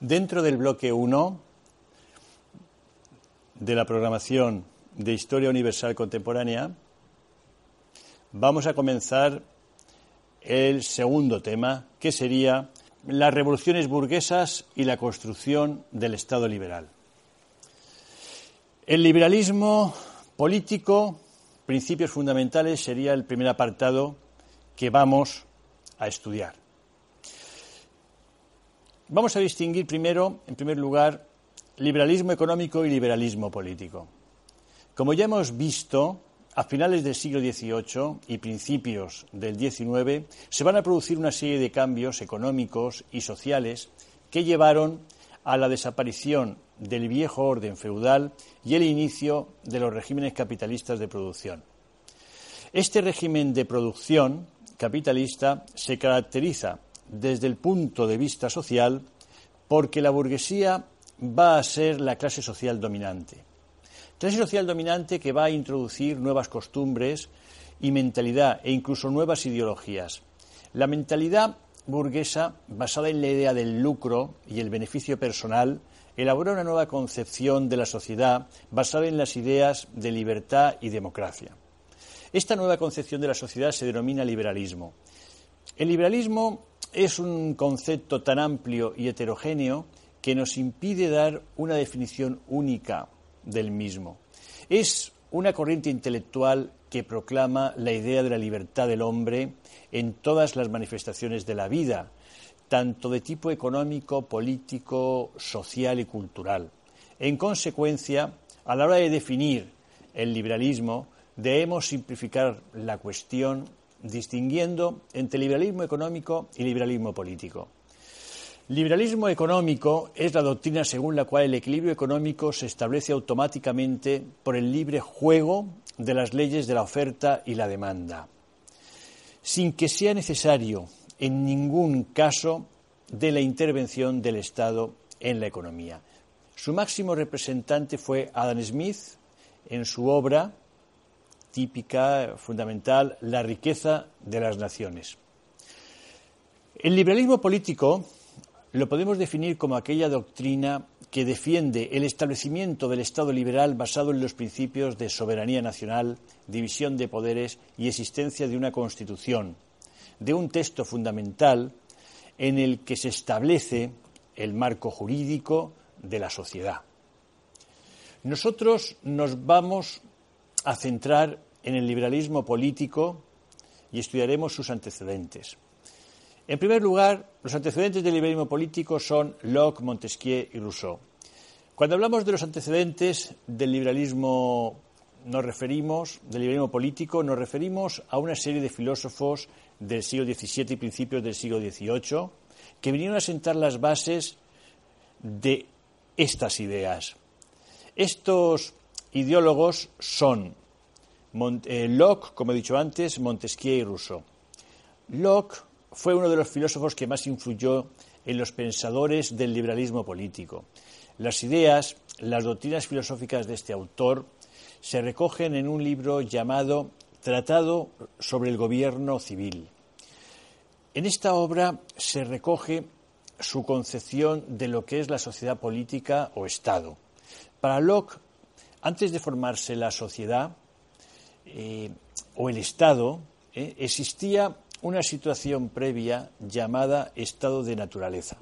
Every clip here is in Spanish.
Dentro del bloque 1 de la programación de Historia Universal Contemporánea, vamos a comenzar el segundo tema, que sería las revoluciones burguesas y la construcción del Estado liberal. El liberalismo político, principios fundamentales, sería el primer apartado que vamos a estudiar. Vamos a distinguir primero, en primer lugar, liberalismo económico y liberalismo político. Como ya hemos visto, a finales del siglo XVIII y principios del XIX se van a producir una serie de cambios económicos y sociales que llevaron a la desaparición del viejo orden feudal y el inicio de los regímenes capitalistas de producción. Este régimen de producción capitalista se caracteriza desde el punto de vista social porque la burguesía va a ser la clase social dominante. Clase social dominante que va a introducir nuevas costumbres y mentalidad e incluso nuevas ideologías. La mentalidad burguesa, basada en la idea del lucro y el beneficio personal, elaboró una nueva concepción de la sociedad basada en las ideas de libertad y democracia. Esta nueva concepción de la sociedad se denomina liberalismo. El liberalismo es un concepto tan amplio y heterogéneo que nos impide dar una definición única del mismo. Es una corriente intelectual que proclama la idea de la libertad del hombre en todas las manifestaciones de la vida, tanto de tipo económico, político, social y cultural. En consecuencia, a la hora de definir el liberalismo, debemos simplificar la cuestión distinguiendo entre liberalismo económico y liberalismo político. Liberalismo económico es la doctrina según la cual el equilibrio económico se establece automáticamente por el libre juego de las leyes de la oferta y la demanda, sin que sea necesario en ningún caso de la intervención del Estado en la economía. Su máximo representante fue Adam Smith en su obra típica, fundamental, la riqueza de las naciones. El liberalismo político lo podemos definir como aquella doctrina que defiende el establecimiento del Estado liberal basado en los principios de soberanía nacional, división de poderes y existencia de una Constitución, de un texto fundamental en el que se establece el marco jurídico de la sociedad. Nosotros nos vamos a centrar en el liberalismo político y estudiaremos sus antecedentes. En primer lugar, los antecedentes del liberalismo político son Locke, Montesquieu y Rousseau. Cuando hablamos de los antecedentes del liberalismo nos referimos, del liberalismo político, nos referimos a una serie de filósofos del siglo XVII y principios del siglo XVIII que vinieron a sentar las bases de estas ideas. Estos ideólogos son eh, Locke, como he dicho antes, Montesquieu y Rousseau. Locke fue uno de los filósofos que más influyó en los pensadores del liberalismo político. Las ideas, las doctrinas filosóficas de este autor se recogen en un libro llamado Tratado sobre el Gobierno Civil. En esta obra se recoge su concepción de lo que es la sociedad política o Estado. Para Locke, antes de formarse la sociedad, eh, o el Estado, eh, existía una situación previa llamada estado de naturaleza.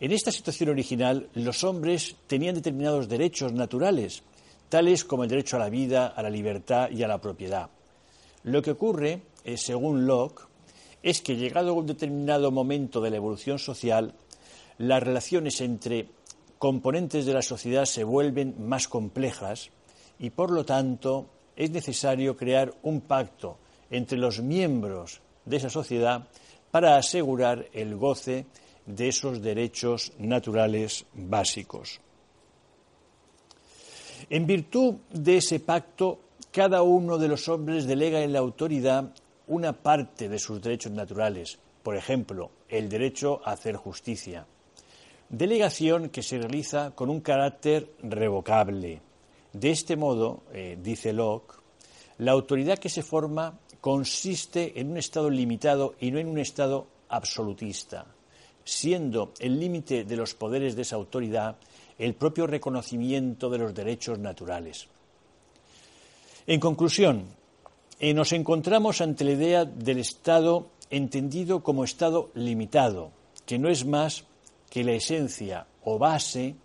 En esta situación original, los hombres tenían determinados derechos naturales, tales como el derecho a la vida, a la libertad y a la propiedad. Lo que ocurre, eh, según Locke, es que llegado a un determinado momento de la evolución social, las relaciones entre componentes de la sociedad se vuelven más complejas y, por lo tanto, es necesario crear un pacto entre los miembros de esa sociedad para asegurar el goce de esos derechos naturales básicos. En virtud de ese pacto, cada uno de los hombres delega en la autoridad una parte de sus derechos naturales, por ejemplo, el derecho a hacer justicia. Delegación que se realiza con un carácter revocable. De este modo, eh, dice Locke, la autoridad que se forma consiste en un Estado limitado y no en un Estado absolutista, siendo el límite de los poderes de esa autoridad el propio reconocimiento de los derechos naturales. En conclusión, eh, nos encontramos ante la idea del Estado entendido como Estado limitado, que no es más que la esencia o base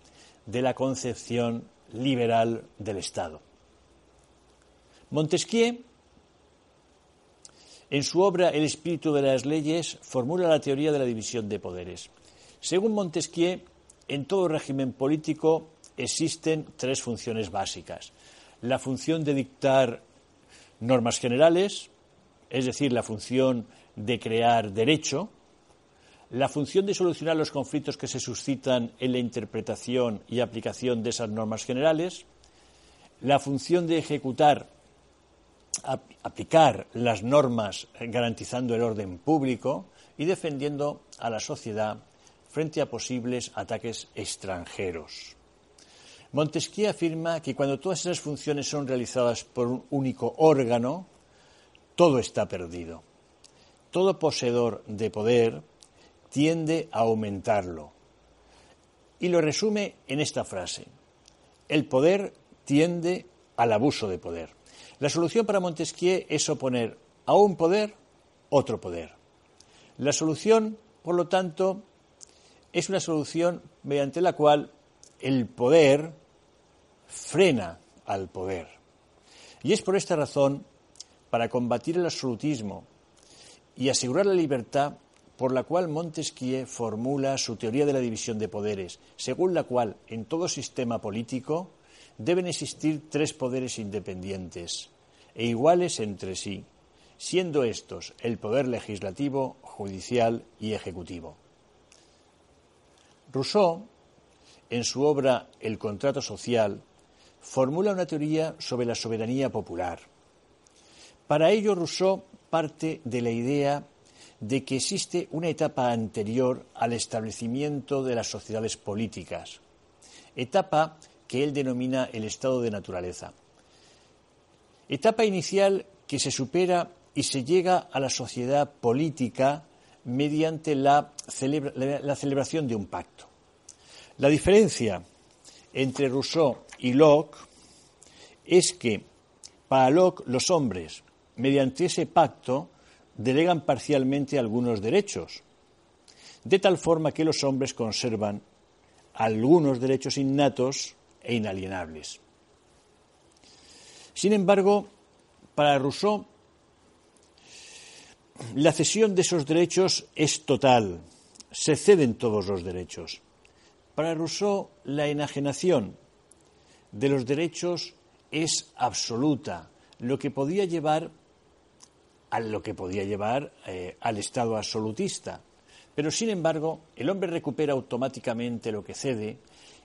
de la concepción liberal del Estado. Montesquieu, en su obra El espíritu de las leyes, formula la teoría de la división de poderes. Según Montesquieu, en todo régimen político existen tres funciones básicas. La función de dictar normas generales, es decir, la función de crear derecho, la función de solucionar los conflictos que se suscitan en la interpretación y aplicación de esas normas generales, la función de ejecutar, aplicar las normas garantizando el orden público y defendiendo a la sociedad frente a posibles ataques extranjeros. Montesquieu afirma que cuando todas esas funciones son realizadas por un único órgano, todo está perdido. Todo poseedor de poder tiende a aumentarlo. Y lo resume en esta frase. El poder tiende al abuso de poder. La solución para Montesquieu es oponer a un poder otro poder. La solución, por lo tanto, es una solución mediante la cual el poder frena al poder. Y es por esta razón, para combatir el absolutismo y asegurar la libertad, por la cual Montesquieu formula su teoría de la división de poderes, según la cual en todo sistema político deben existir tres poderes independientes e iguales entre sí, siendo estos el poder legislativo, judicial y ejecutivo. Rousseau, en su obra El contrato social, formula una teoría sobre la soberanía popular. Para ello, Rousseau parte de la idea de que existe una etapa anterior al establecimiento de las sociedades políticas, etapa que él denomina el estado de naturaleza. Etapa inicial que se supera y se llega a la sociedad política mediante la, celebración de un pacto. La diferencia entre Rousseau y Locke es que para Locke los hombres, mediante ese pacto, delegan parcialmente algunos derechos, de tal forma que los hombres conservan algunos derechos innatos e inalienables. Sin embargo, para Rousseau, la cesión de esos derechos es total, se ceden todos los derechos. Para Rousseau, la enajenación de los derechos es absoluta, lo que podía llevar a lo que podía llevar eh, al Estado absolutista. Pero, sin embargo, el hombre recupera automáticamente lo que cede,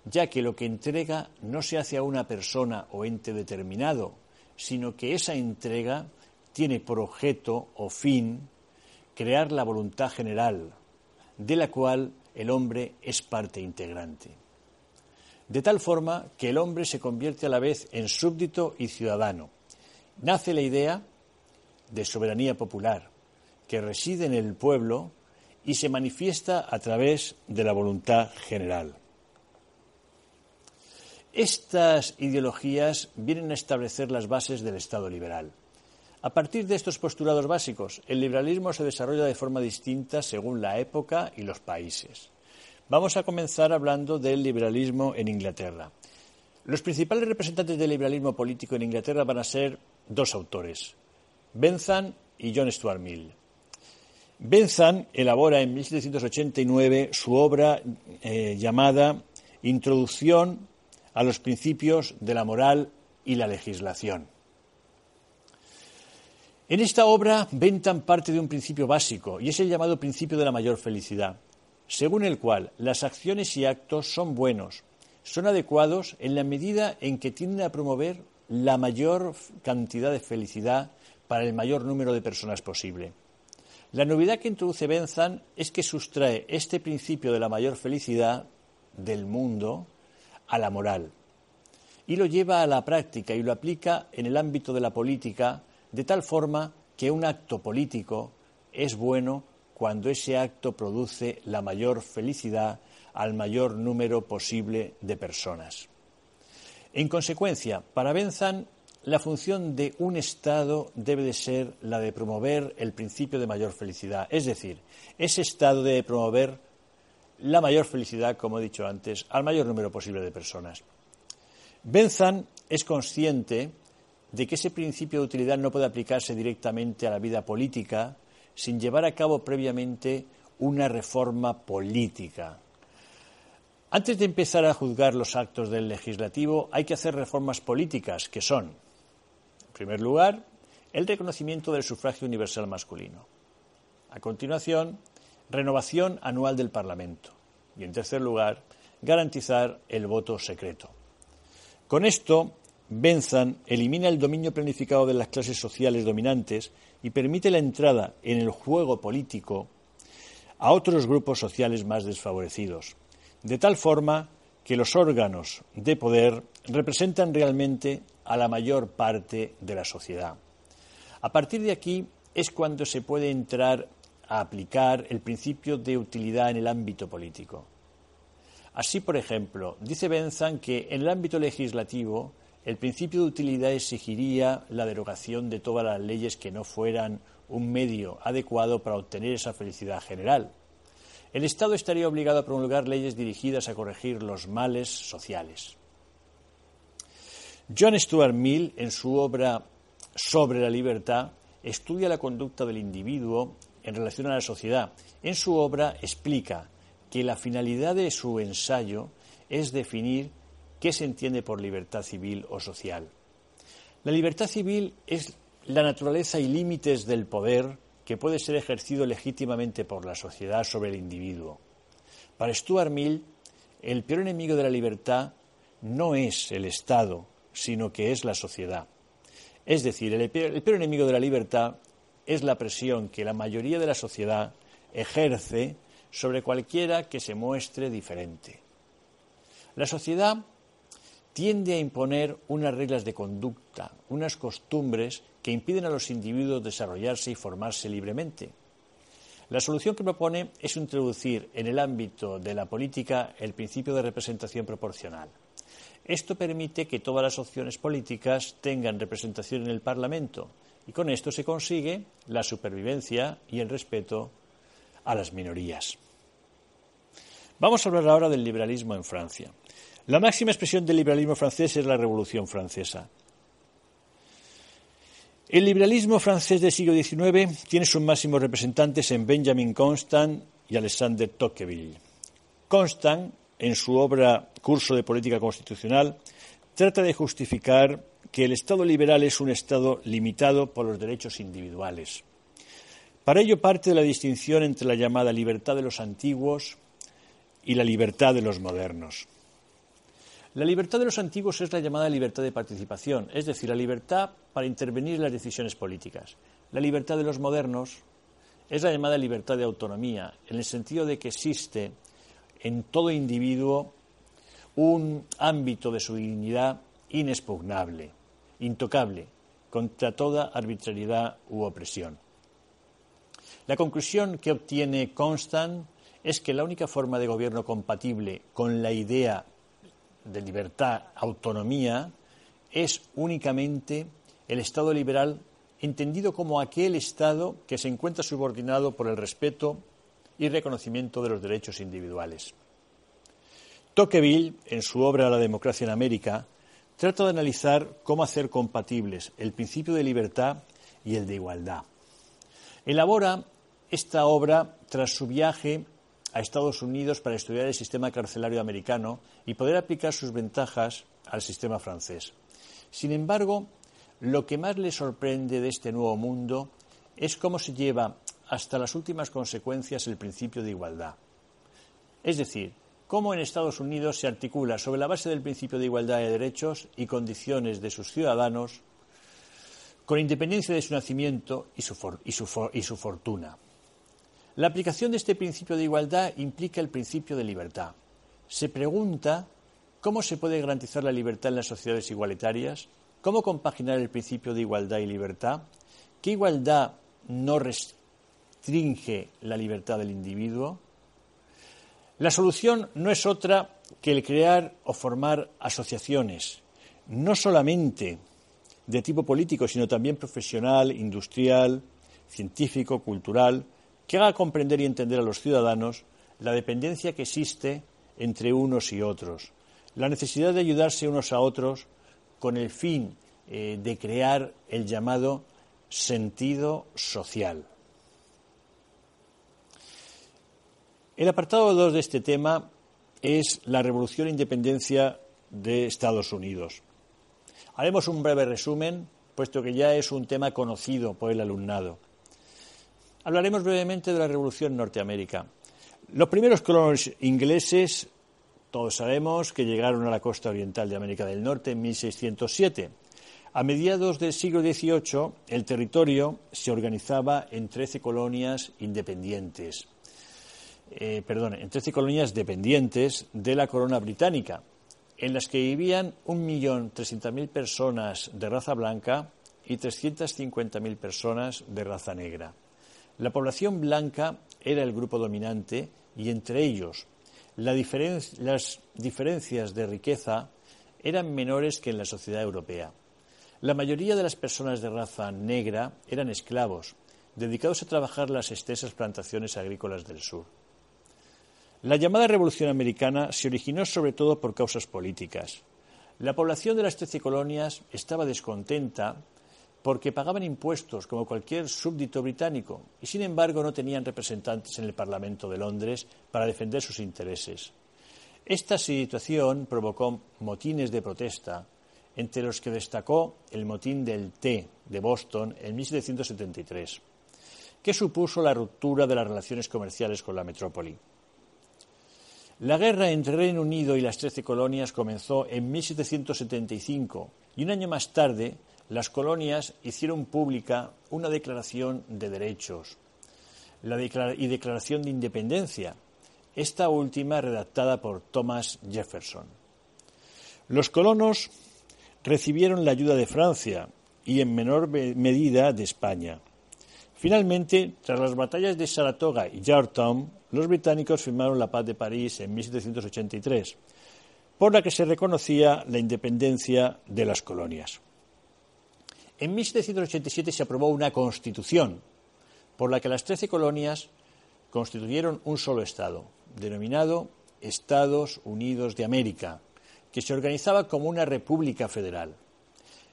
ya que lo que entrega no se hace a una persona o ente determinado, sino que esa entrega tiene por objeto o fin crear la voluntad general, de la cual el hombre es parte integrante. De tal forma que el hombre se convierte a la vez en súbdito y ciudadano. Nace la idea de soberanía popular, que reside en el pueblo y se manifiesta a través de la voluntad general. Estas ideologías vienen a establecer las bases del Estado liberal. A partir de estos postulados básicos, el liberalismo se desarrolla de forma distinta según la época y los países. Vamos a comenzar hablando del liberalismo en Inglaterra. Los principales representantes del liberalismo político en Inglaterra van a ser dos autores, Bentham y John Stuart Mill. Bentham elabora en 1789 su obra eh, llamada Introducción a los principios de la moral y la legislación. En esta obra, Bentham parte de un principio básico y es el llamado principio de la mayor felicidad, según el cual las acciones y actos son buenos, son adecuados en la medida en que tienden a promover la mayor cantidad de felicidad para el mayor número de personas posible. La novedad que introduce Bentham es que sustrae este principio de la mayor felicidad del mundo a la moral y lo lleva a la práctica y lo aplica en el ámbito de la política de tal forma que un acto político es bueno cuando ese acto produce la mayor felicidad al mayor número posible de personas. En consecuencia, para Benzan, la función de un Estado debe de ser la de promover el principio de mayor felicidad. Es decir, ese Estado debe promover la mayor felicidad, como he dicho antes, al mayor número posible de personas. Benzan es consciente de que ese principio de utilidad no puede aplicarse directamente a la vida política sin llevar a cabo previamente una reforma política. Antes de empezar a juzgar los actos del legislativo, hay que hacer reformas políticas, que son, en primer lugar, el reconocimiento del sufragio universal masculino. A continuación, renovación anual del Parlamento. Y, en tercer lugar, garantizar el voto secreto. Con esto, Benzan elimina el dominio planificado de las clases sociales dominantes y permite la entrada en el juego político a otros grupos sociales más desfavorecidos, de tal forma que los órganos de poder representan realmente a la mayor parte de la sociedad. A partir de aquí es cuando se puede entrar a aplicar el principio de utilidad en el ámbito político. Así, por ejemplo, dice Benzan que en el ámbito legislativo el principio de utilidad exigiría la derogación de todas las leyes que no fueran un medio adecuado para obtener esa felicidad general. El Estado estaría obligado a promulgar leyes dirigidas a corregir los males sociales. John Stuart Mill, en su obra Sobre la libertad, estudia la conducta del individuo en relación a la sociedad. En su obra explica que la finalidad de su ensayo es definir ¿Qué se entiende por libertad civil o social? La libertad civil es la naturaleza y límites del poder que puede ser ejercido legítimamente por la sociedad sobre el individuo. Para Stuart Mill, el peor enemigo de la libertad no es el Estado, sino que es la sociedad. Es decir, el peor, enemigo de la libertad es la presión que la mayoría de la sociedad ejerce sobre cualquiera que se muestre diferente. La sociedad tiende a imponer unas reglas de conducta, unas costumbres que impiden a los individuos desarrollarse y formarse libremente. La solución que propone es introducir en el ámbito de la política el principio de representación proporcional. Esto permite que todas las opciones políticas tengan representación en el Parlamento y con esto se consigue la supervivencia y el respeto a las minorías. Vamos a hablar ahora del liberalismo en Francia. La máxima expresión del liberalismo francés es la Revolución Francesa. El liberalismo francés del siglo XIX tiene sus máximos representantes en Benjamin Constant y Alexander Tocqueville. Constant, en su obra Curso de Política Constitucional, trata de justificar que el Estado liberal es un Estado limitado por los derechos individuales. Para ello parte de la distinción entre la llamada libertad de los antiguos y la libertad de los modernos. La libertad de los antiguos es la llamada libertad de participación, es decir, la libertad para intervenir en las decisiones políticas. La libertad de los modernos es la llamada libertad de autonomía, en el sentido de que existe en todo individuo un ámbito de su dignidad inexpugnable, intocable, contra toda arbitrariedad u opresión. La conclusión que obtiene Constant es que la única forma de gobierno compatible con la idea de libertad, autonomía, es únicamente el Estado liberal entendido como aquel Estado que se encuentra subordinado por el respeto y reconocimiento de los derechos individuales. Tocqueville, en su obra La democracia en América, trata de analizar cómo hacer compatibles el principio de libertad y el de igualdad. Elabora esta obra tras su viaje a Estados Unidos para estudiar el sistema carcelario americano y poder aplicar sus ventajas al sistema francés. Sin embargo, lo que más le sorprende de este nuevo mundo es cómo se lleva hasta las últimas consecuencias el principio de igualdad. Es decir, cómo en Estados Unidos se articula sobre la base del principio de igualdad de derechos y condiciones de sus ciudadanos, con independencia de su nacimiento y su, fortuna. La aplicación de este principio de igualdad implica el principio de libertad. Se pregunta cómo se puede garantizar la libertad en las sociedades igualitarias, cómo compaginar el principio de igualdad y libertad, ¿Qué igualdad no restringe la libertad del individuo? La solución no es otra que el crear o formar asociaciones, no solamente de tipo político, sino también profesional, industrial, científico, cultural, que haga comprender y entender a los ciudadanos la dependencia que existe entre unos y otros, la necesidad de ayudarse unos a otros con el fin eh, de crear el llamado sentido social. El apartado 2 de este tema es la revolución e independencia de Estados Unidos. Haremos un breve resumen, puesto que ya es un tema conocido por el alumnado. Hablaremos brevemente de la Revolución en Norteamérica. Los primeros colonos ingleses, todos sabemos que llegaron a la costa oriental de América del Norte en 1607. A mediados del siglo XVIII, el territorio se organizaba en trece colonias independientes. Eh, perdón, en trece colonias dependientes de la corona británica, en las que vivían 1.300.000 personas de raza blanca y 350.000 personas de raza negra. La población blanca era el grupo dominante y entre ellos las diferencias de riqueza eran menores que en la sociedad europea. La mayoría de las personas de raza negra eran esclavos, dedicados a trabajar las extensas plantaciones agrícolas del sur. La llamada Revolución Americana se originó sobre todo por causas políticas. La población de las trece colonias estaba descontenta porque pagaban impuestos como cualquier súbdito británico y, sin embargo, no tenían representantes en el Parlamento de Londres para defender sus intereses. Esta situación provocó motines de protesta, entre los que destacó el motín del té de Boston en 1773, que supuso la ruptura de las relaciones comerciales con la metrópoli. La guerra entre Reino Unido y las Trece Colonias comenzó en 1775 y un año más tarde las colonias hicieron pública una declaración de derechos y declaración de independencia, esta última redactada por Thomas Jefferson. Los colonos recibieron la ayuda de Francia y en menor medida de España. Finalmente, tras las batallas de Saratoga y Yorktown, los británicos firmaron la paz de París en 1783, por la que se reconocía la independencia de las colonias. En 1787 se aprobó una constitución por la que las trece colonias constituyeron un solo Estado, denominado Estados Unidos de América, que se organizaba como una república federal.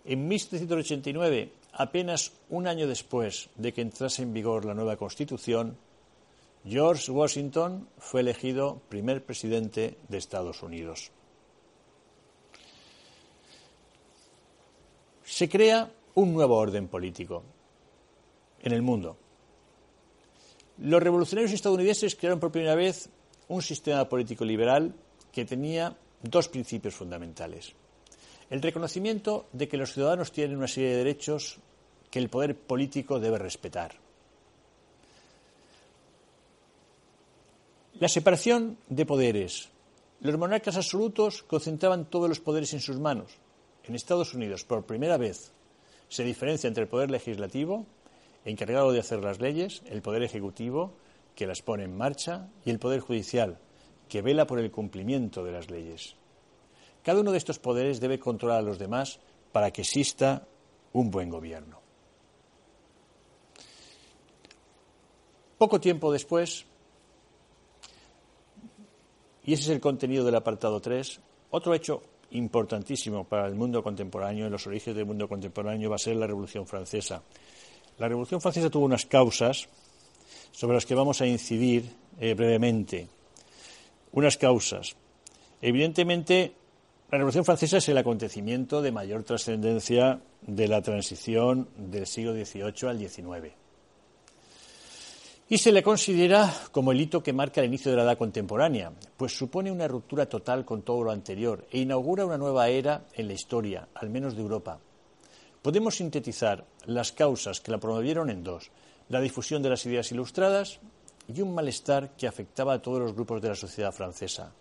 En 1789, apenas un año después de que entrase en vigor la nueva Constitución, George Washington fue elegido primer presidente de Estados Unidos. Se crea un nuevo orden político en el mundo. Los revolucionarios estadounidenses crearon por primera vez un sistema político liberal que tenía dos principios fundamentales. El reconocimiento de que los ciudadanos tienen una serie de derechos que el poder político debe respetar. La separación de poderes. Los monarcas absolutos concentraban todos los poderes en sus manos. En Estados Unidos, por primera vez, se diferencia entre el poder legislativo, encargado de hacer las leyes, el poder ejecutivo, que las pone en marcha, y el poder judicial, que vela por el cumplimiento de las leyes. Cada uno de estos poderes debe controlar a los demás para que exista un buen gobierno. Poco tiempo después, y ese es el contenido del apartado 3, otro hecho importantísimo para el mundo contemporáneo, en los orígenes del mundo contemporáneo, va a ser la Revolución Francesa. La Revolución Francesa tuvo unas causas sobre las que vamos a incidir eh, brevemente. Unas causas. Evidentemente, la Revolución Francesa es el acontecimiento de mayor trascendencia de la transición del siglo XVIII al XIX. Y se le considera como el hito que marca el inicio de la edad contemporánea, pues supone una ruptura total con todo lo anterior e inaugura una nueva era en la historia, al menos de Europa. Podemos sintetizar las causas que la promovieron en dos, la difusión de las ideas ilustradas y un malestar que afectaba a todos los grupos de la sociedad francesa.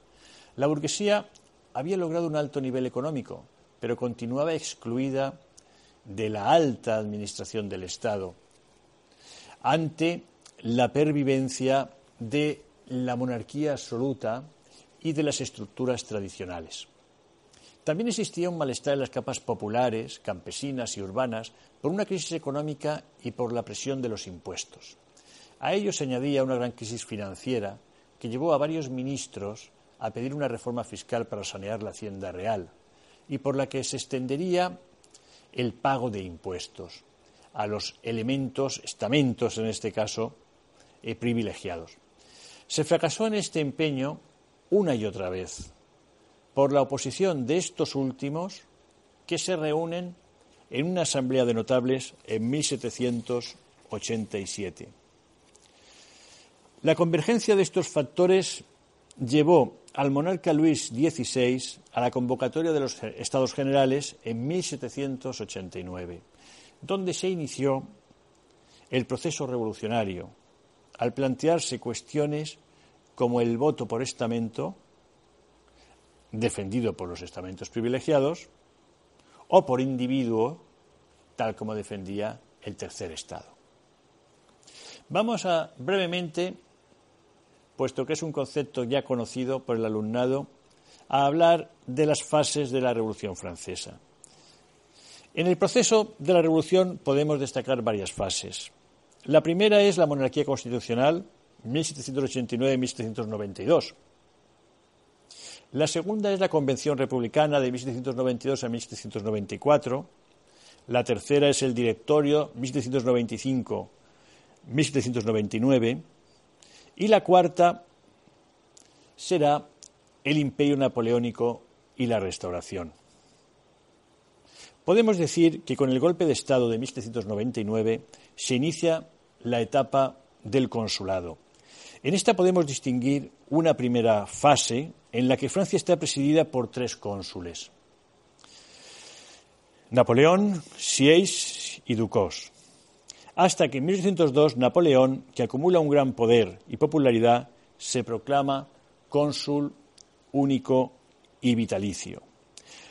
La burguesía había logrado un alto nivel económico, pero continuaba excluida de la alta administración del Estado ante la pervivencia de la monarquía absoluta y de las estructuras tradicionales. También existía un malestar en las capas populares, campesinas y urbanas por una crisis económica y por la presión de los impuestos. A ello se añadía una gran crisis financiera que llevó a varios ministros a pedir una reforma fiscal para sanear la hacienda real y por la que se extendería el pago de impuestos a los elementos, estamentos en este caso, eh, privilegiados. Se fracasó en este empeño una y otra vez por la oposición de estos últimos que se reúnen en una asamblea de notables en 1787. La convergencia de estos factores llevó al monarca Luis XVI a la convocatoria de los Estados Generales en 1789, donde se inició el proceso revolucionario, al plantearse cuestiones como el voto por estamento, defendido por los estamentos privilegiados, o por individuo, tal como defendía el tercer Estado. Vamos a brevemente puesto que es un concepto ya conocido por el alumnado, a hablar de las fases de la Revolución Francesa. En el proceso de la Revolución podemos destacar varias fases. La primera es la monarquía constitucional, 1789-1792. La segunda es la Convención Republicana de 1792 a 1794. La tercera es el Directorio 1795-1799. Y la cuarta será el imperio napoleónico y la restauración. Podemos decir que con el golpe de Estado de 1799 se inicia la etapa del consulado. En esta podemos distinguir una primera fase en la que Francia está presidida por tres cónsules. Napoleón, Sieyes y Ducos hasta que en 1802 Napoleón, que acumula un gran poder y popularidad, se proclama cónsul único y vitalicio.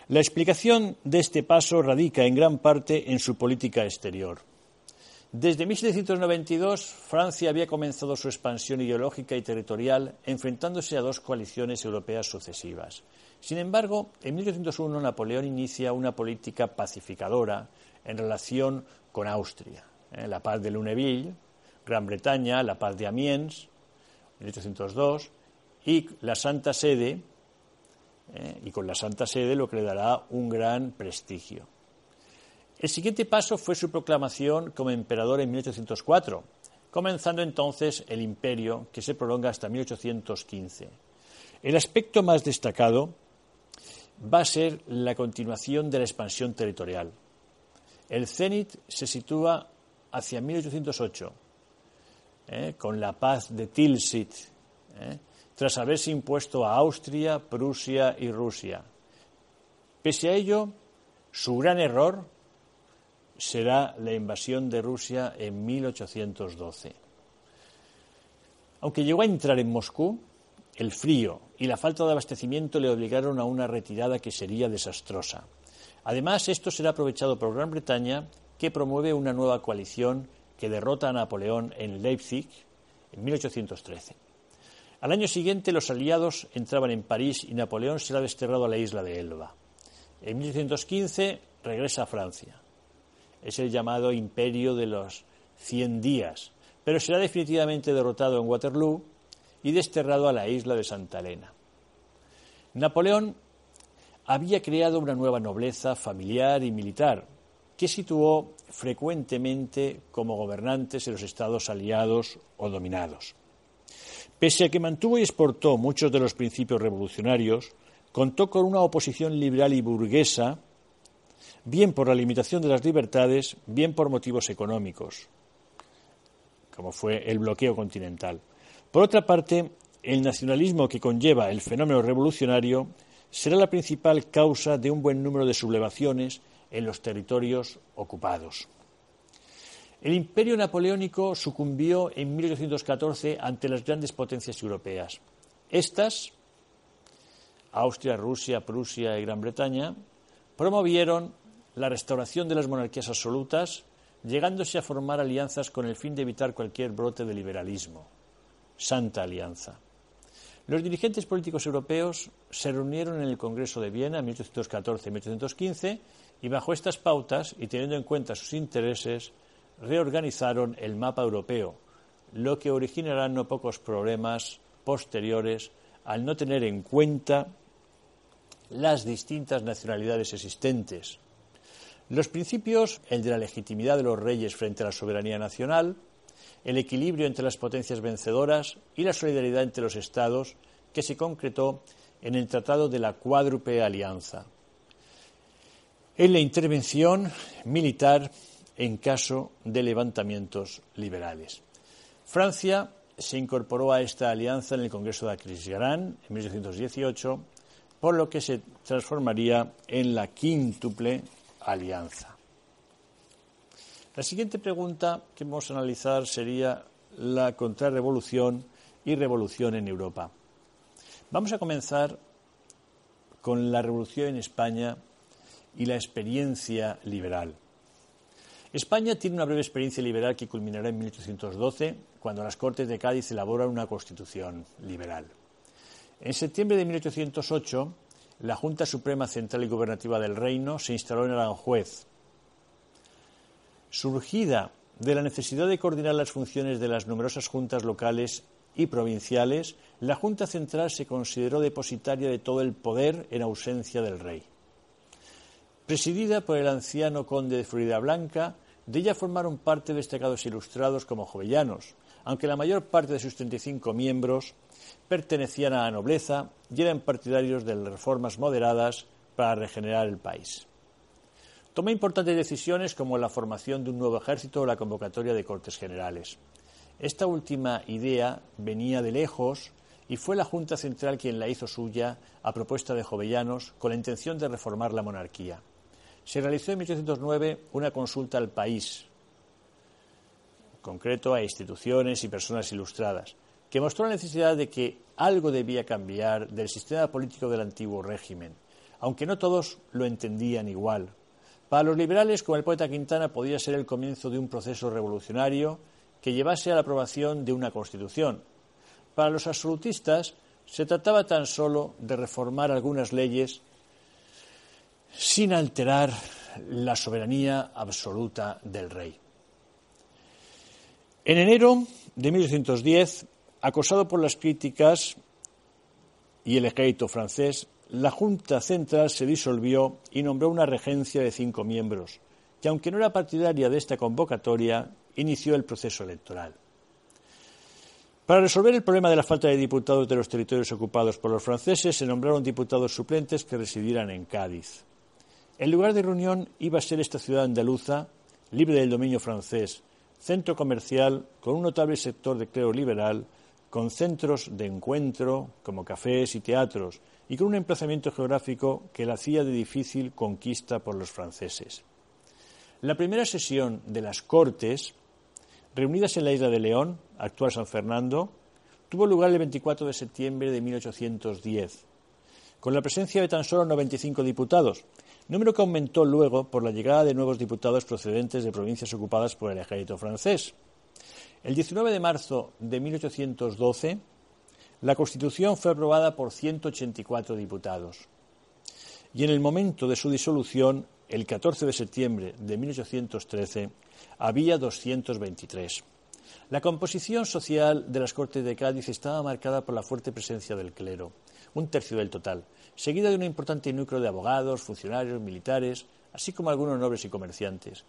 La explicación de este paso radica en gran parte en su política exterior. Desde 1792, Francia había comenzado su expansión ideológica y territorial enfrentándose a dos coaliciones europeas sucesivas. Sin embargo, en 1801 Napoleón inicia una política pacificadora en relación con Austria. ¿Eh? la paz de Luneville, Gran Bretaña, la paz de Amiens, 1802, y la Santa Sede, ¿eh? y con la Santa Sede lo que le dará un gran prestigio. El siguiente paso fue su proclamación como emperador en 1804, comenzando entonces el imperio que se prolonga hasta 1815. El aspecto más destacado va a ser la continuación de la expansión territorial. El cenit se sitúa hacia 1808, ¿eh? con la paz de Tilsit, ¿eh? tras haberse impuesto a Austria, Prusia y Rusia. Pese a ello, su gran error será la invasión de Rusia en 1812. Aunque llegó a entrar en Moscú, el frío y la falta de abastecimiento le obligaron a una retirada que sería desastrosa. Además, esto será aprovechado por Gran Bretaña que promueve una nueva coalición que derrota a Napoleón en Leipzig en 1813. Al año siguiente los aliados entraban en París y Napoleón será desterrado a la isla de Elba. En 1815 regresa a Francia. Es el llamado Imperio de los Cien Días, pero será definitivamente derrotado en Waterloo y desterrado a la isla de Santa Elena. Napoleón había creado una nueva nobleza familiar y militar, que situó frecuentemente como gobernantes en los estados aliados o dominados. Pese a que mantuvo y exportó muchos de los principios revolucionarios, contó con una oposición liberal y burguesa, bien por la limitación de las libertades, bien por motivos económicos, como fue el bloqueo continental. Por otra parte, el nacionalismo que conlleva el fenómeno revolucionario será la principal causa de un buen número de sublevaciones en los territorios ocupados. El imperio napoleónico sucumbió en 1814 ante las grandes potencias europeas. Estas, Austria, Rusia, Prusia y Gran Bretaña, promovieron la restauración de las monarquías absolutas, llegándose a formar alianzas con el fin de evitar cualquier brote de liberalismo. Santa Alianza. Los dirigentes políticos europeos se reunieron en el Congreso de Viena en 1814 y 1815 y bajo estas pautas y teniendo en cuenta sus intereses reorganizaron el mapa europeo, lo que originará no pocos problemas posteriores al no tener en cuenta las distintas nacionalidades existentes. Los principios, el de la legitimidad de los reyes frente a la soberanía nacional, el equilibrio entre las potencias vencedoras y la solidaridad entre los Estados que se concretó en el Tratado de la Cuádruple Alianza, en la intervención militar en caso de levantamientos liberales. Francia se incorporó a esta alianza en el Congreso de Aquisgrán en 1818, por lo que se transformaría en la quíntuple alianza. La siguiente pregunta que vamos a analizar sería la contrarrevolución y revolución en Europa. Vamos a comenzar con la revolución en España y la experiencia liberal. España tiene una breve experiencia liberal que culminará en 1812, cuando las Cortes de Cádiz elaboran una constitución liberal. En septiembre de 1808, la Junta Suprema Central y Gubernativa del Reino se instaló en Aranjuez, surgida de la necesidad de coordinar las funciones de las numerosas juntas locales y provinciales, la Junta Central se consideró depositaria de todo el poder en ausencia del rey. Presidida por el anciano conde de Florida Blanca, de ella formaron parte destacados ilustrados como jovellanos, aunque la mayor parte de sus 35 miembros pertenecían a la nobleza y eran partidarios de reformas moderadas para regenerar el país. Tomó importantes decisiones como la formación de un nuevo ejército o la convocatoria de Cortes Generales. Esta última idea venía de lejos y fue la Junta Central quien la hizo suya a propuesta de Jovellanos con la intención de reformar la monarquía. Se realizó en 1809 una consulta al país, en concreto a instituciones y personas ilustradas, que mostró la necesidad de que algo debía cambiar del sistema político del antiguo régimen, aunque no todos lo entendían igual, para los liberales, como el poeta Quintana, podía ser el comienzo de un proceso revolucionario que llevase a la aprobación de una constitución. Para los absolutistas, se trataba tan solo de reformar algunas leyes sin alterar la soberanía absoluta del rey. En enero de 1810, acosado por las críticas y el ejército francés, la Junta Central se disolvió y nombró una regencia de cinco miembros, que aunque no era partidaria de esta convocatoria, inició el proceso electoral. Para resolver el problema de la falta de diputados de los territorios ocupados por los franceses, se nombraron diputados suplentes que residieran en Cádiz. El lugar de reunión iba a ser esta ciudad andaluza, libre del dominio francés, centro comercial con un notable sector de clero liberal, con centros de encuentro como cafés y teatros, y con un emplazamiento geográfico que la hacía de difícil conquista por los franceses. La primera sesión de las Cortes, reunidas en la isla de León, actual San Fernando, tuvo lugar el 24 de septiembre de 1810, con la presencia de tan solo 95 diputados, número que aumentó luego por la llegada de nuevos diputados procedentes de provincias ocupadas por el ejército francés. El 19 de marzo de 1812, la Constitución fue aprobada por 184 diputados y en el momento de su disolución, el 14 de septiembre de 1813, había 223. La composición social de las Cortes de Cádiz estaba marcada por la fuerte presencia del clero, un tercio del total, seguida de un importante núcleo de abogados, funcionarios, militares, así como algunos nobles y comerciantes.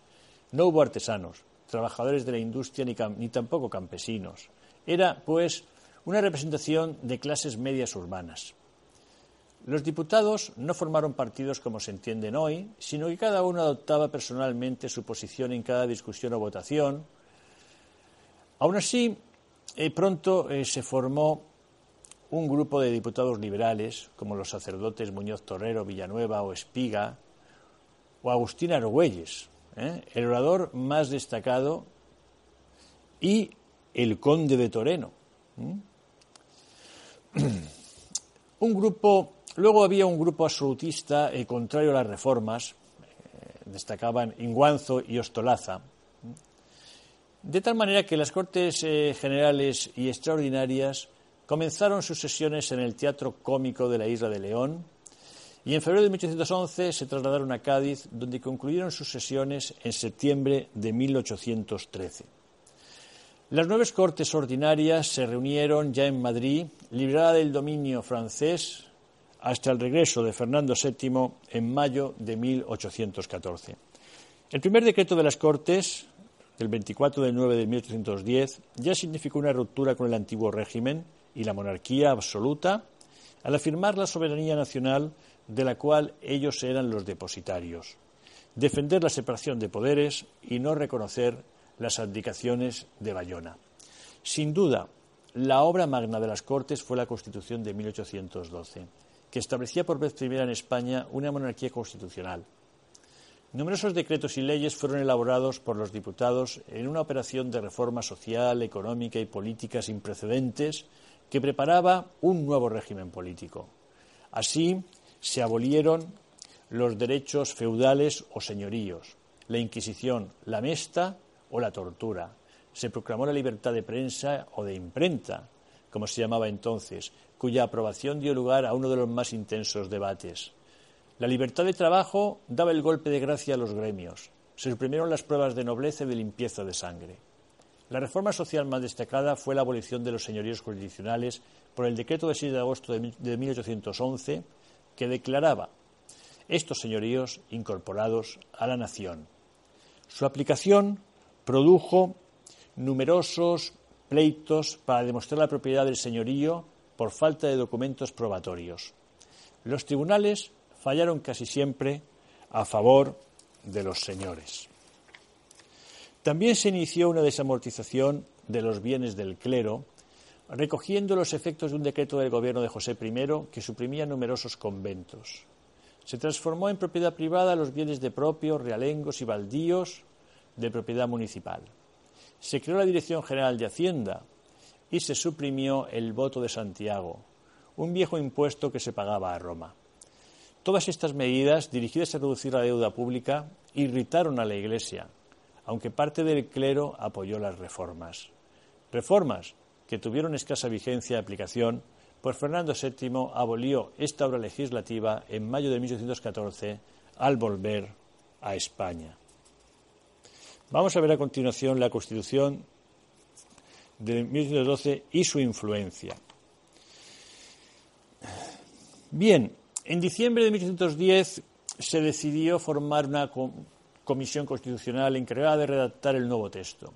No hubo artesanos, trabajadores de la industria ni, tampoco campesinos. Era, pues, una representación de clases medias urbanas. Los diputados no formaron partidos como se entienden hoy, sino que cada uno adoptaba personalmente su posición en cada discusión o votación. Aún así, eh, pronto eh, se formó un grupo de diputados liberales, como los sacerdotes Muñoz Torrero, Villanueva o Espiga, o Agustín Argüelles, ¿eh? el orador más destacado, y el conde de Toreno. un grupo, luego había un grupo absolutista eh, contrario a las reformas, eh, destacaban Inguanzo y Ostolaza, De tal manera que las Cortes eh, Generales y Extraordinarias comenzaron sus sesiones en el Teatro Cómico de la Isla de León y en febrero de 1811 se trasladaron a Cádiz, donde concluyeron sus sesiones en septiembre de 1813. Las nueve Cortes Ordinarias se reunieron ya en Madrid, librada del dominio francés hasta el regreso de Fernando VII en mayo de 1814. El primer decreto de las Cortes, el 24 de 9 de 1810, ya significó una ruptura con el antiguo régimen y la monarquía absoluta al afirmar la soberanía nacional de la cual ellos eran los depositarios, defender la separación de poderes y no reconocer las abdicaciones de Bayona. Sin duda, la obra magna de las Cortes fue la Constitución de 1812, que establecía por vez primera en España una monarquía constitucional Numerosos decretos y leyes fueron elaborados por los diputados en una operación de reforma social, económica y política sin precedentes que preparaba un nuevo régimen político. Así, se abolieron los derechos feudales o señoríos, la Inquisición, la mesta o la tortura. Se proclamó la libertad de prensa o de imprenta, como se llamaba entonces, cuya aprobación dio lugar a uno de los más intensos debates. La libertad de trabajo daba el golpe de gracia a los gremios. Se suprimieron las pruebas de nobleza y de limpieza de sangre. La reforma social más destacada fue la abolición de los señoríos jurisdiccionales por el decreto de 6 de agosto de 1811 que declaraba estos señoríos incorporados a la nación. Su aplicación produjo numerosos pleitos para demostrar la propiedad del señorío por falta de documentos probatorios. Los tribunales fallaron casi siempre a favor de los señores. También se inició una desamortización de los bienes del clero, recogiendo los efectos de un decreto del gobierno de José I que suprimía numerosos conventos. Se transformó en propiedad privada los bienes de propios, realengos y baldíos de propiedad municipal. Se creó la Dirección General de Hacienda y se suprimió el voto de Santiago, un viejo impuesto que se pagaba a Roma. Todas estas medidas, dirigidas a reducir la deuda pública, irritaron a la Iglesia, aunque parte del clero apoyó las reformas. Reformas que tuvieron escasa vigencia de aplicación, pues Fernando VII abolió esta obra legislativa en mayo de 1814 al volver a España. Vamos a ver a continuación la Constitución de 1812 y su influencia. Bien, en diciembre de 1810 se decidió formar una comisión constitucional encargada de redactar el nuevo texto.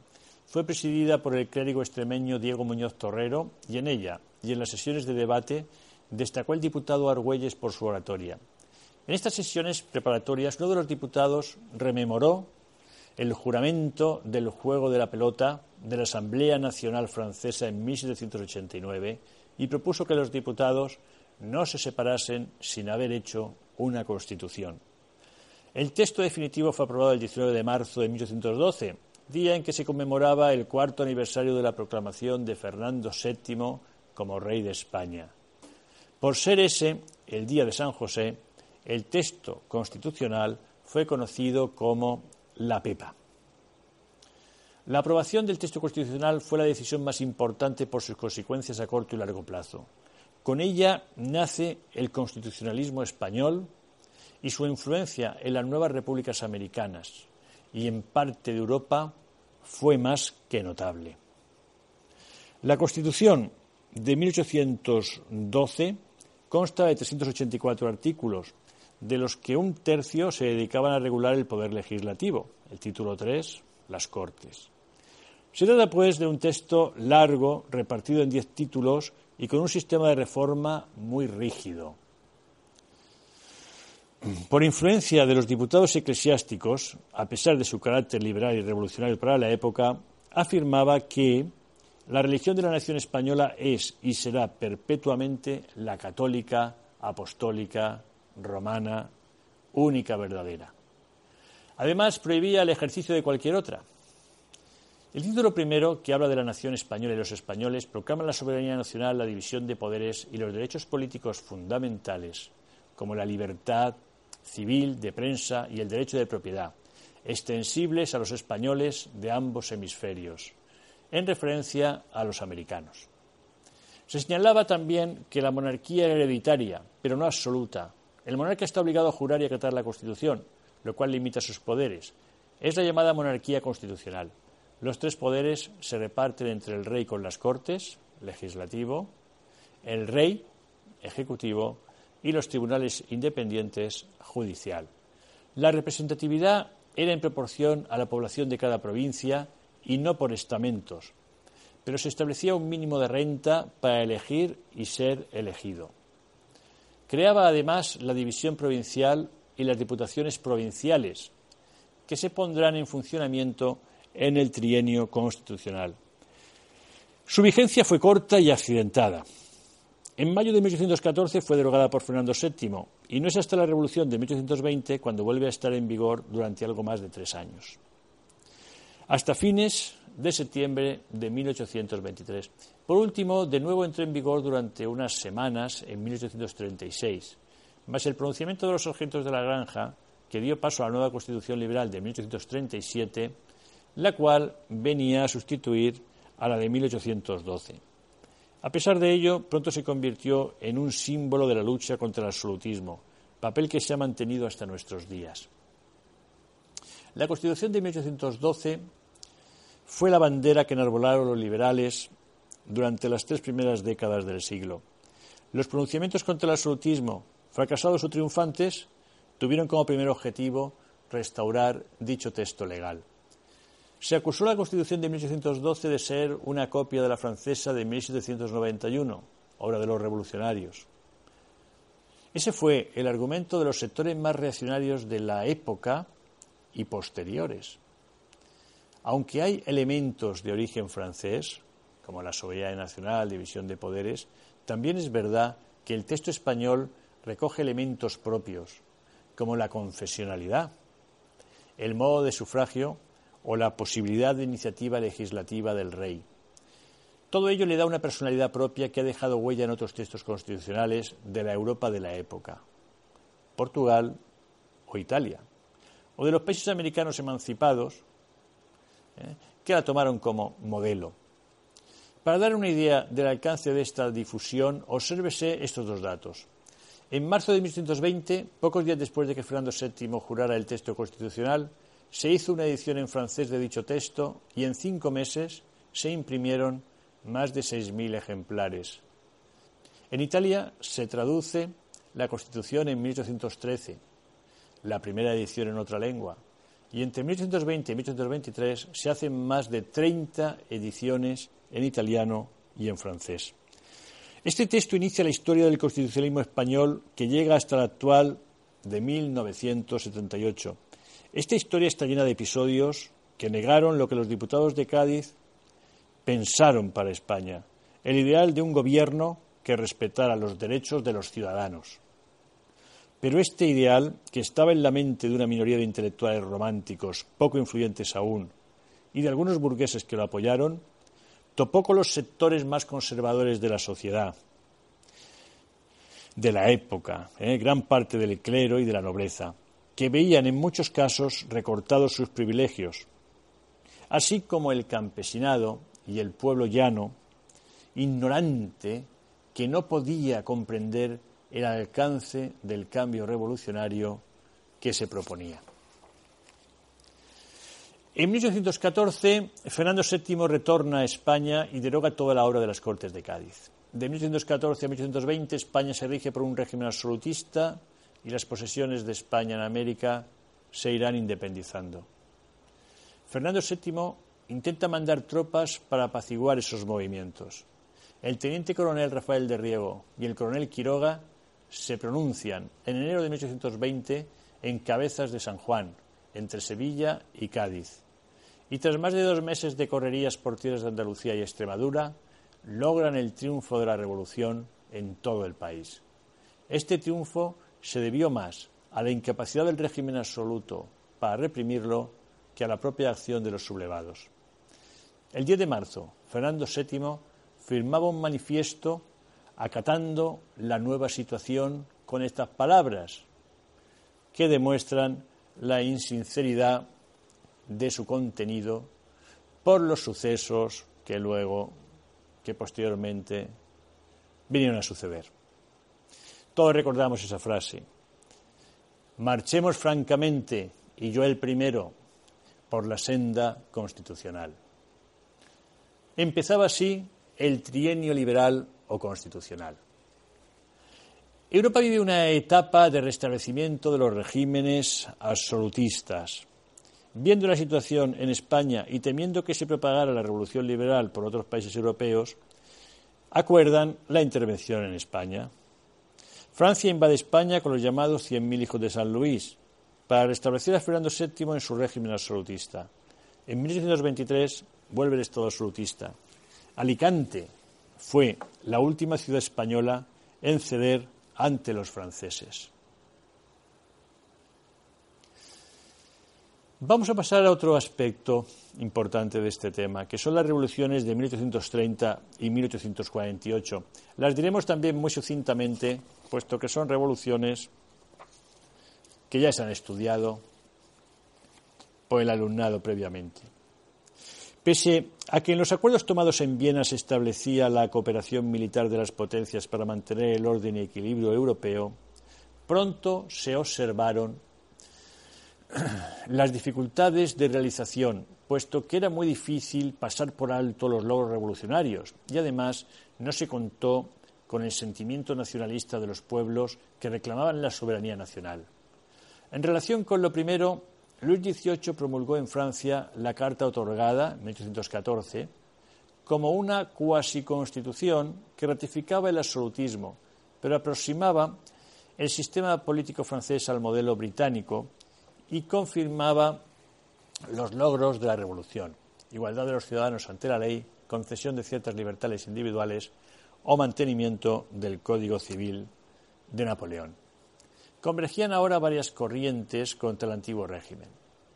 Fue presidida por el clérigo extremeño Diego Muñoz Torrero y en ella y en las sesiones de debate destacó el diputado Argüelles por su oratoria. En estas sesiones preparatorias, uno de los diputados rememoró el juramento del juego de la pelota de la Asamblea Nacional Francesa en 1789 y propuso que los diputados no se separasen sin haber hecho una constitución. El texto definitivo fue aprobado el 19 de marzo de 1812, día en que se conmemoraba el cuarto aniversario de la proclamación de Fernando VII como rey de España. Por ser ese el día de San José, el texto constitucional fue conocido como la PEPA. La aprobación del texto constitucional fue la decisión más importante por sus consecuencias a corto y largo plazo. Con ella nace el constitucionalismo español y su influencia en las nuevas repúblicas americanas y en parte de Europa fue más que notable. La Constitución de 1812 consta de 384 artículos, de los que un tercio se dedicaban a regular el poder legislativo, el título 3, las Cortes. Se trata, pues, de un texto largo, repartido en diez títulos, y con un sistema de reforma muy rígido. Por influencia de los diputados eclesiásticos, a pesar de su carácter liberal y revolucionario para la época, afirmaba que la religión de la nación española es y será perpetuamente la católica, apostólica, romana, única verdadera. Además, prohibía el ejercicio de cualquier otra, el título primero, que habla de la nación española y los españoles, proclama la soberanía nacional, la división de poderes y los derechos políticos fundamentales, como la libertad civil, de prensa y el derecho de propiedad, extensibles a los españoles de ambos hemisferios, en referencia a los americanos. Se señalaba también que la monarquía era hereditaria, pero no absoluta. El monarca está obligado a jurar y acatar la Constitución, lo cual limita sus poderes. Es la llamada monarquía constitucional. Los tres poderes se reparten entre el rey con las cortes, legislativo, el rey, ejecutivo, y los tribunales independientes, judicial. La representatividad era en proporción a la población de cada provincia y no por estamentos, pero se establecía un mínimo de renta para elegir y ser elegido. Creaba además la división provincial y las diputaciones provinciales, que se pondrán en funcionamiento en el trienio constitucional. Su vigencia fue corta y accidentada. En mayo de 1814 fue derogada por Fernando VII y no es hasta la Revolución de 1820 cuando vuelve a estar en vigor durante algo más de tres años. Hasta fines de septiembre de 1823. Por último, de nuevo entró en vigor durante unas semanas en 1836, más el pronunciamiento de los sargentos de la granja, que dio paso a la nueva Constitución Liberal de 1837, la cual venía a sustituir a la de 1812. A pesar de ello, pronto se convirtió en un símbolo de la lucha contra el absolutismo, papel que se ha mantenido hasta nuestros días. La Constitución de 1812 fue la bandera que enarbolaron los liberales durante las tres primeras décadas del siglo. Los pronunciamientos contra el absolutismo, fracasados o triunfantes, tuvieron como primer objetivo restaurar dicho texto legal. Se acusó la Constitución de 1812 de ser una copia de la francesa de 1791, obra de los revolucionarios. Ese fue el argumento de los sectores más reaccionarios de la época y posteriores. Aunque hay elementos de origen francés, como la soberanía nacional, división de poderes, también es verdad que el texto español recoge elementos propios, como la confesionalidad, el modo de sufragio o la posibilidad de iniciativa legislativa del rey. Todo ello le da una personalidad propia que ha dejado huella en otros textos constitucionales de la Europa de la época, Portugal o Italia, o de los países americanos emancipados, ¿eh? que la tomaron como modelo. Para dar una idea del alcance de esta difusión, obsérvese estos dos datos. En marzo de 1820, pocos días después de que Fernando VII jurara el texto constitucional, se hizo una edición en francés de dicho texto y en cinco meses se imprimieron más de 6.000 ejemplares. En Italia se traduce la Constitución en 1813, la primera edición en otra lengua, y entre 1820 y 1823 se hacen más de 30 ediciones en italiano y en francés. Este texto inicia la historia del constitucionalismo español que llega hasta la actual de 1978 esta historia está llena de episodios que negaron lo que los diputados de Cádiz pensaron para España, el ideal de un gobierno que respetara los derechos de los ciudadanos. Pero este ideal, que estaba en la mente de una minoría de intelectuales románticos, poco influyentes aún, y de algunos burgueses que lo apoyaron, topó con los sectores más conservadores de la sociedad, de la época, ¿eh? gran parte del clero y de la nobleza, que veían en muchos casos recortados sus privilegios, así como el campesinado y el pueblo llano, ignorante, que no podía comprender el alcance del cambio revolucionario que se proponía. En 1814, Fernando VII retorna a España y deroga toda la obra de las Cortes de Cádiz. De 1814 a 1820, España se rige por un régimen absolutista y las posesiones de España en América se irán independizando. Fernando VII intenta mandar tropas para apaciguar esos movimientos. El teniente coronel Rafael de Riego y el coronel Quiroga se pronuncian en enero de 1820 en Cabezas de San Juan, entre Sevilla y Cádiz. Y tras más de dos meses de correrías por tierras de Andalucía y Extremadura, logran el triunfo de la Revolución en todo el país. Este triunfo se debió más a la incapacidad del régimen absoluto para reprimirlo que a la propia acción de los sublevados. El 10 de marzo, Fernando VII firmaba un manifiesto acatando la nueva situación con estas palabras que demuestran la insinceridad de su contenido por los sucesos que luego, que posteriormente vinieron a suceder. Todos recordamos esa frase. Marchemos francamente, y yo el primero, por la senda constitucional. Empezaba así el trienio liberal o constitucional. Europa vive una etapa de restablecimiento de los regímenes absolutistas. Viendo la situación en España y temiendo que se propagara la revolución liberal por otros países europeos, acuerdan la intervención en España. Francia invade España con los llamados 100.000 hijos de San Luis para restablecer a Fernando VII en su régimen absolutista. En 1823 vuelve el Estado absolutista. Alicante fue la última ciudad española en ceder ante los franceses. Vamos a pasar a otro aspecto importante de este tema, que son las revoluciones de 1830 y 1848. Las diremos también muy sucintamente, puesto que son revoluciones que ya se han estudiado por el alumnado previamente. Pese a que en los acuerdos tomados en Viena se establecía la cooperación militar de las potencias para mantener el orden y equilibrio europeo, pronto se observaron las dificultades de realización, puesto que era muy difícil pasar por alto los logros revolucionarios y además no se contó con el sentimiento nacionalista de los pueblos que reclamaban la soberanía nacional. En relación con lo primero, Luis XVIII promulgó en Francia la Carta otorgada, en 1814, como una cuasi constitución que ratificaba el absolutismo, pero aproximaba el sistema político francés al modelo británico y confirmaba los logros de la revolución, igualdad de los ciudadanos ante la ley, concesión de ciertas libertades individuales o mantenimiento del Código Civil de Napoleón. Convergían ahora varias corrientes contra el antiguo régimen.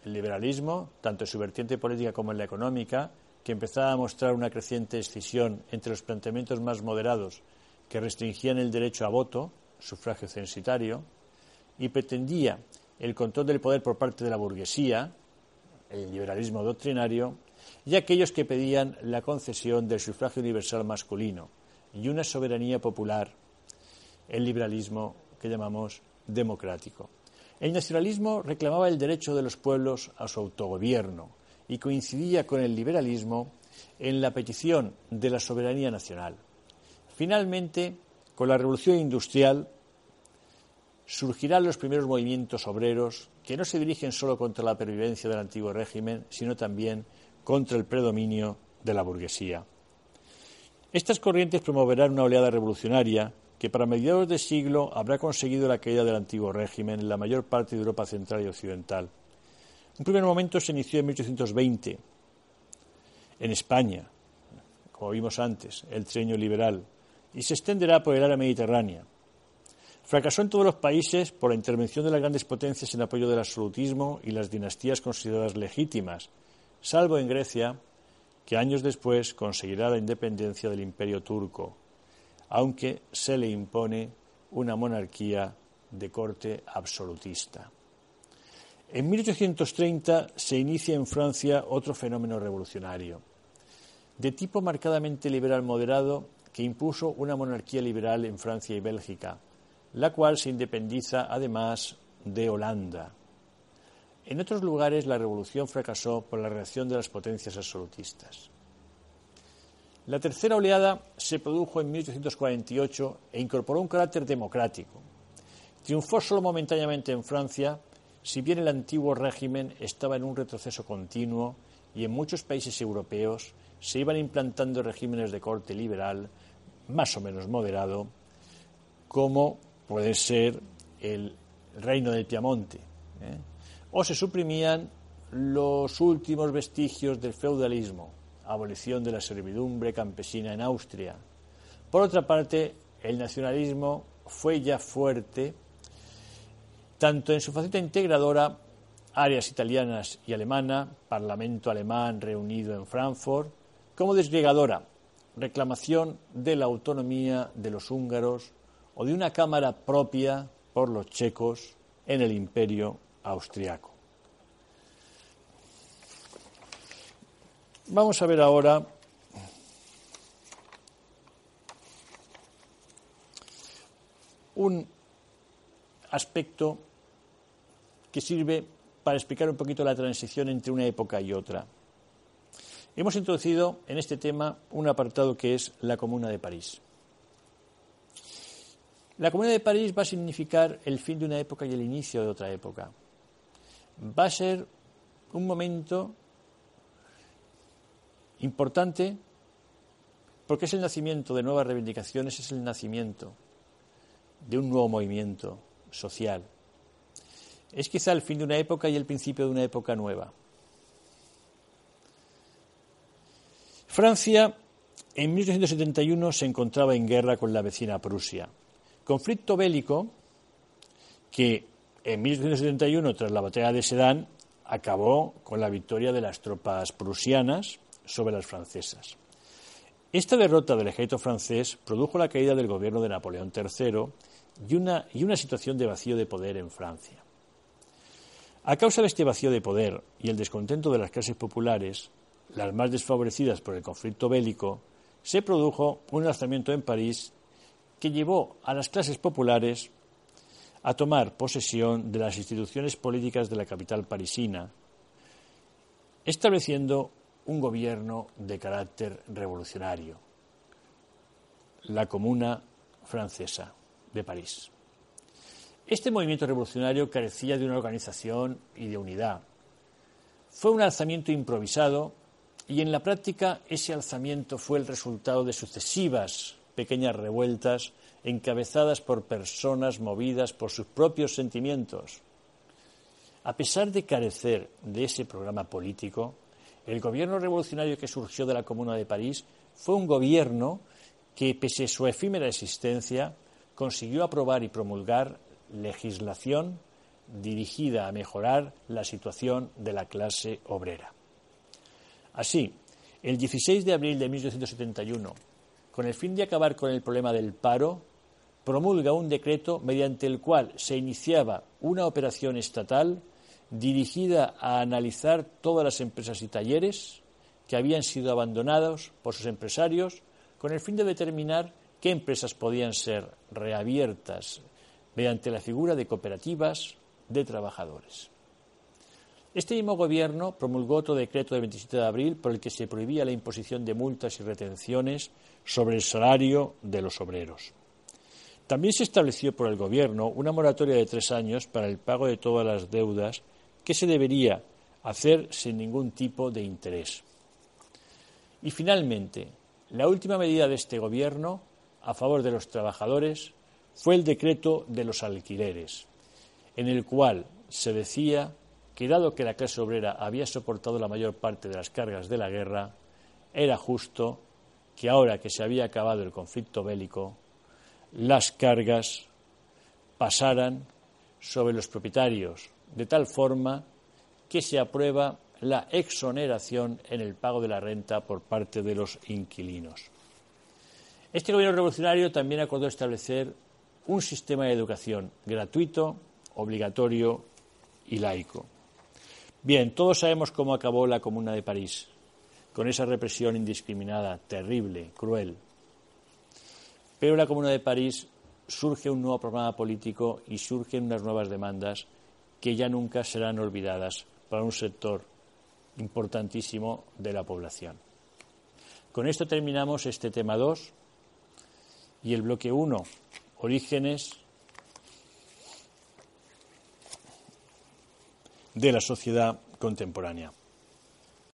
El liberalismo, tanto en su vertiente política como en la económica, que empezaba a mostrar una creciente escisión entre los planteamientos más moderados que restringían el derecho a voto, sufragio censitario, y pretendía el control del poder por parte de la burguesía, el liberalismo doctrinario, y aquellos que pedían la concesión del sufragio universal masculino y una soberanía popular, el liberalismo que llamamos democrático. El nacionalismo reclamaba el derecho de los pueblos a su autogobierno y coincidía con el liberalismo en la petición de la soberanía nacional. Finalmente, con la revolución industrial, surgirán los primeros movimientos obreros que no se dirigen solo contra la pervivencia del antiguo régimen, sino también contra el predominio de la burguesía. Estas corrientes promoverán una oleada revolucionaria que para mediados de siglo habrá conseguido la caída del antiguo régimen en la mayor parte de Europa central y occidental. Un primer momento se inició en 1820 en España, como vimos antes, el treño liberal, y se extenderá por el área mediterránea. Fracasó en todos los países por la intervención de las grandes potencias en apoyo del absolutismo y las dinastías consideradas legítimas, salvo en Grecia, que años después conseguirá la independencia del imperio turco, aunque se le impone una monarquía de corte absolutista. En 1830 se inicia en Francia otro fenómeno revolucionario, de tipo marcadamente liberal moderado, que impuso una monarquía liberal en Francia y Bélgica, la cual se independiza además de Holanda. En otros lugares la revolución fracasó por la reacción de las potencias absolutistas. La tercera oleada se produjo en 1848 e incorporó un carácter democrático. Triunfó solo momentáneamente en Francia, si bien el antiguo régimen estaba en un retroceso continuo y en muchos países europeos se iban implantando regímenes de corte liberal, más o menos moderado, como puede ser el reino del Piamonte. ¿eh? O se suprimían los últimos vestigios del feudalismo, abolición de la servidumbre campesina en Austria. Por otra parte, el nacionalismo fue ya fuerte tanto en su faceta integradora, áreas italianas y alemana, Parlamento alemán reunido en Frankfurt, como desgregadora, reclamación de la autonomía de los húngaros o de una cámara propia por los checos en el imperio austriaco. Vamos a ver ahora un aspecto que sirve para explicar un poquito la transición entre una época y otra. Hemos introducido en este tema un apartado que es la Comuna de París. La Comuna de París va a significar el fin de una época y el inicio de otra época. Va a ser un momento importante porque es el nacimiento de nuevas reivindicaciones, es el nacimiento de un nuevo movimiento social. Es quizá el fin de una época y el principio de una época nueva. Francia en 1871 se encontraba en guerra con la vecina Prusia. Conflicto bélico que en 1871, tras la batalla de Sedan, acabó con la victoria de las tropas prusianas sobre las francesas. Esta derrota del ejército francés produjo la caída del gobierno de Napoleón III y una, y una situación de vacío de poder en Francia. A causa de este vacío de poder y el descontento de las clases populares, las más desfavorecidas por el conflicto bélico, se produjo un lanzamiento en París que llevó a las clases populares a tomar posesión de las instituciones políticas de la capital parisina, estableciendo un gobierno de carácter revolucionario, la Comuna Francesa de París. Este movimiento revolucionario carecía de una organización y de unidad. Fue un alzamiento improvisado y en la práctica ese alzamiento fue el resultado de sucesivas pequeñas revueltas encabezadas por personas movidas por sus propios sentimientos. A pesar de carecer de ese programa político, el gobierno revolucionario que surgió de la Comuna de París fue un gobierno que, pese a su efímera existencia, consiguió aprobar y promulgar legislación dirigida a mejorar la situación de la clase obrera. Así, el 16 de abril de 1871, con el fin de acabar con el problema del paro, promulga un decreto mediante el cual se iniciaba una operación estatal dirigida a analizar todas las empresas y talleres que habían sido abandonados por sus empresarios con el fin de determinar qué empresas podían ser reabiertas mediante la figura de cooperativas de trabajadores. Este mismo gobierno promulgó otro decreto del 27 de abril por el que se prohibía la imposición de multas y retenciones sobre el salario de los obreros. También se estableció por el gobierno una moratoria de tres años para el pago de todas las deudas que se debería hacer sin ningún tipo de interés. Y finalmente, la última medida de este gobierno a favor de los trabajadores fue el decreto de los alquileres, en el cual se decía que dado que la clase obrera había soportado la mayor parte de las cargas de la guerra, era justo que ahora que se había acabado el conflicto bélico, las cargas pasaran sobre los propietarios, de tal forma que se aprueba la exoneración en el pago de la renta por parte de los inquilinos. Este gobierno revolucionario también acordó establecer un sistema de educación gratuito, obligatorio y laico. Bien, todos sabemos cómo acabó la Comuna de París, con esa represión indiscriminada, terrible, cruel. Pero en la Comuna de París surge un nuevo programa político y surgen unas nuevas demandas que ya nunca serán olvidadas para un sector importantísimo de la población. Con esto terminamos este tema 2 y el bloque 1, orígenes de la sociedad contemporánea.